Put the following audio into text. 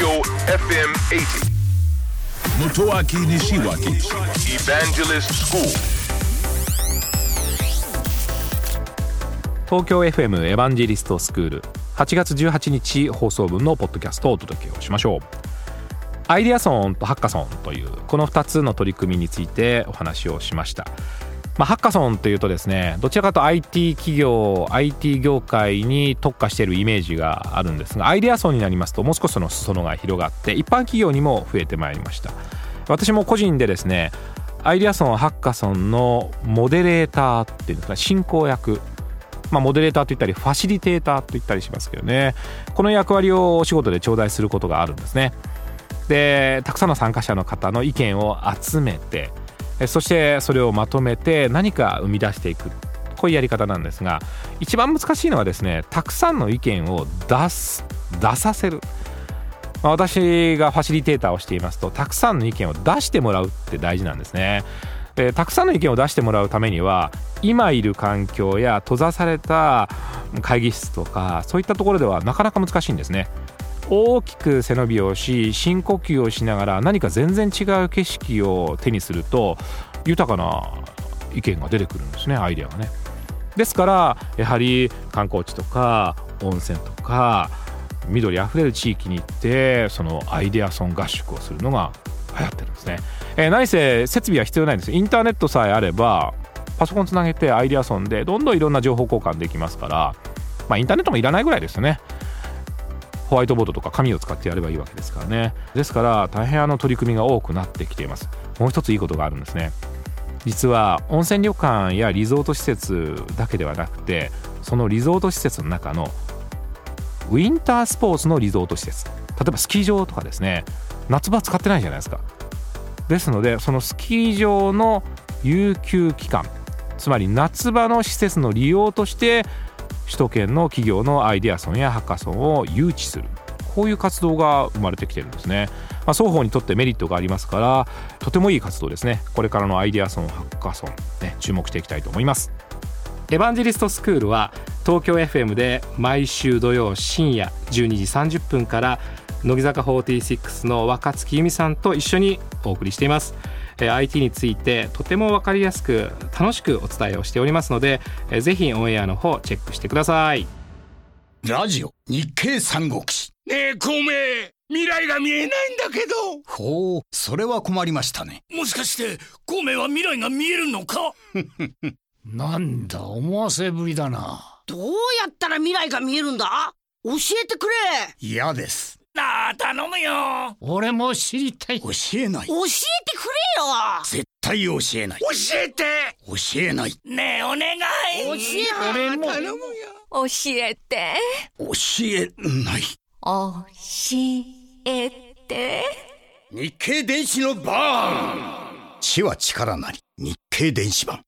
Tokyo FM 80. Motoaki Nishiwaki Evangelist School. 東京 FM エヴァンジェリストスクール8月18日放送分のポッドキャストをお届けをしましょうアイデアソンとハッカソンというこの2つの取り組みについてお話をしましたまあ、ハッカソンというとですねどちらかと IT 企業 IT 業界に特化しているイメージがあるんですがアイデアソンになりますともう少しその裾野が広がって一般企業にも増えてまいりました。私も個人でですねアイデアソンハッカソンのモデレーターっていうんですか進行役。まあ、モデレーターと言ったりファシリテーターと言ったりしますけどね。この役割をお仕事で頂戴することがあるんですね。でたくさんの参加者の方の意見を集めてそしてそれをまとめて何か生み出していくこういうやり方なんですが一番難しいのはですねたくさんの意見を出す出させる、まあ、私がファシリテーターをしていますとたくさんの意見を出してもらうって大事なんですね。でたくさんの意見を出してもらうためには今いる環境や閉ざされた会議室とかそういったところではなかなか難しいんですね。大きく背伸びをし深呼吸をしながら何か全然違う景色を手にすると豊かな意見が出てくるんですねアイデアがね。ですからやはり観光地とか温泉とか緑あふれる地域に行ってそのアイデアソン合宿をするのが流行ってるんですね。えー、何せ設備は必要ないんですインターネットさえあればパソコンつなげてアイデアソンでどんどんいろんな情報交換できますからまあインターネットもいらないぐらいですよね。ホワイトボードとか紙を使ってやればいいわけですからね。ですから大変あの取り組みが多くなってきています。もう一ついいことがあるんですね。実は温泉旅館やリゾート施設だけではなくてそのリゾート施設の中のウィンタースポーツのリゾート施設。例えばスキー場とかですね。夏場使ってないじゃないですか。ですのでそのスキー場の有給期間つまり夏場の施設の利用として首都圏の企業のアイデアソンやハッカソンを誘致する。こういう活動が生まれてきてるんですね、まあ、双方にとってメリットがありますからとてもいい活動ですね。これからのアイデアソンハッカソン、ね、注目していきたいと思います。エヴァンジェリストスクールは東京 FM で毎週土曜深夜12時30分から乃木坂46の若月由美さんと一緒にお送りしています。IT についてとても分かりやすく楽しくお伝えをしておりますのでぜひオンエアの方チェックしてください。ラジオ日経三国志。ねえ孔明未来が見えないんだけど。ほうそれは困りましたね。もしかして孔明は未来が見えるのか？なんだ思わせぶりだな。どうやったら未来が見えるんだ？教えてくれ。嫌です頼むよ。俺も知りたい。教えない。教えてくれよ。絶対教えない。教えて。教えないねえお願い。教えて。俺も頼むよ。教えて。教えない。教えて。日経電子のバーン知は力なり。日経電子版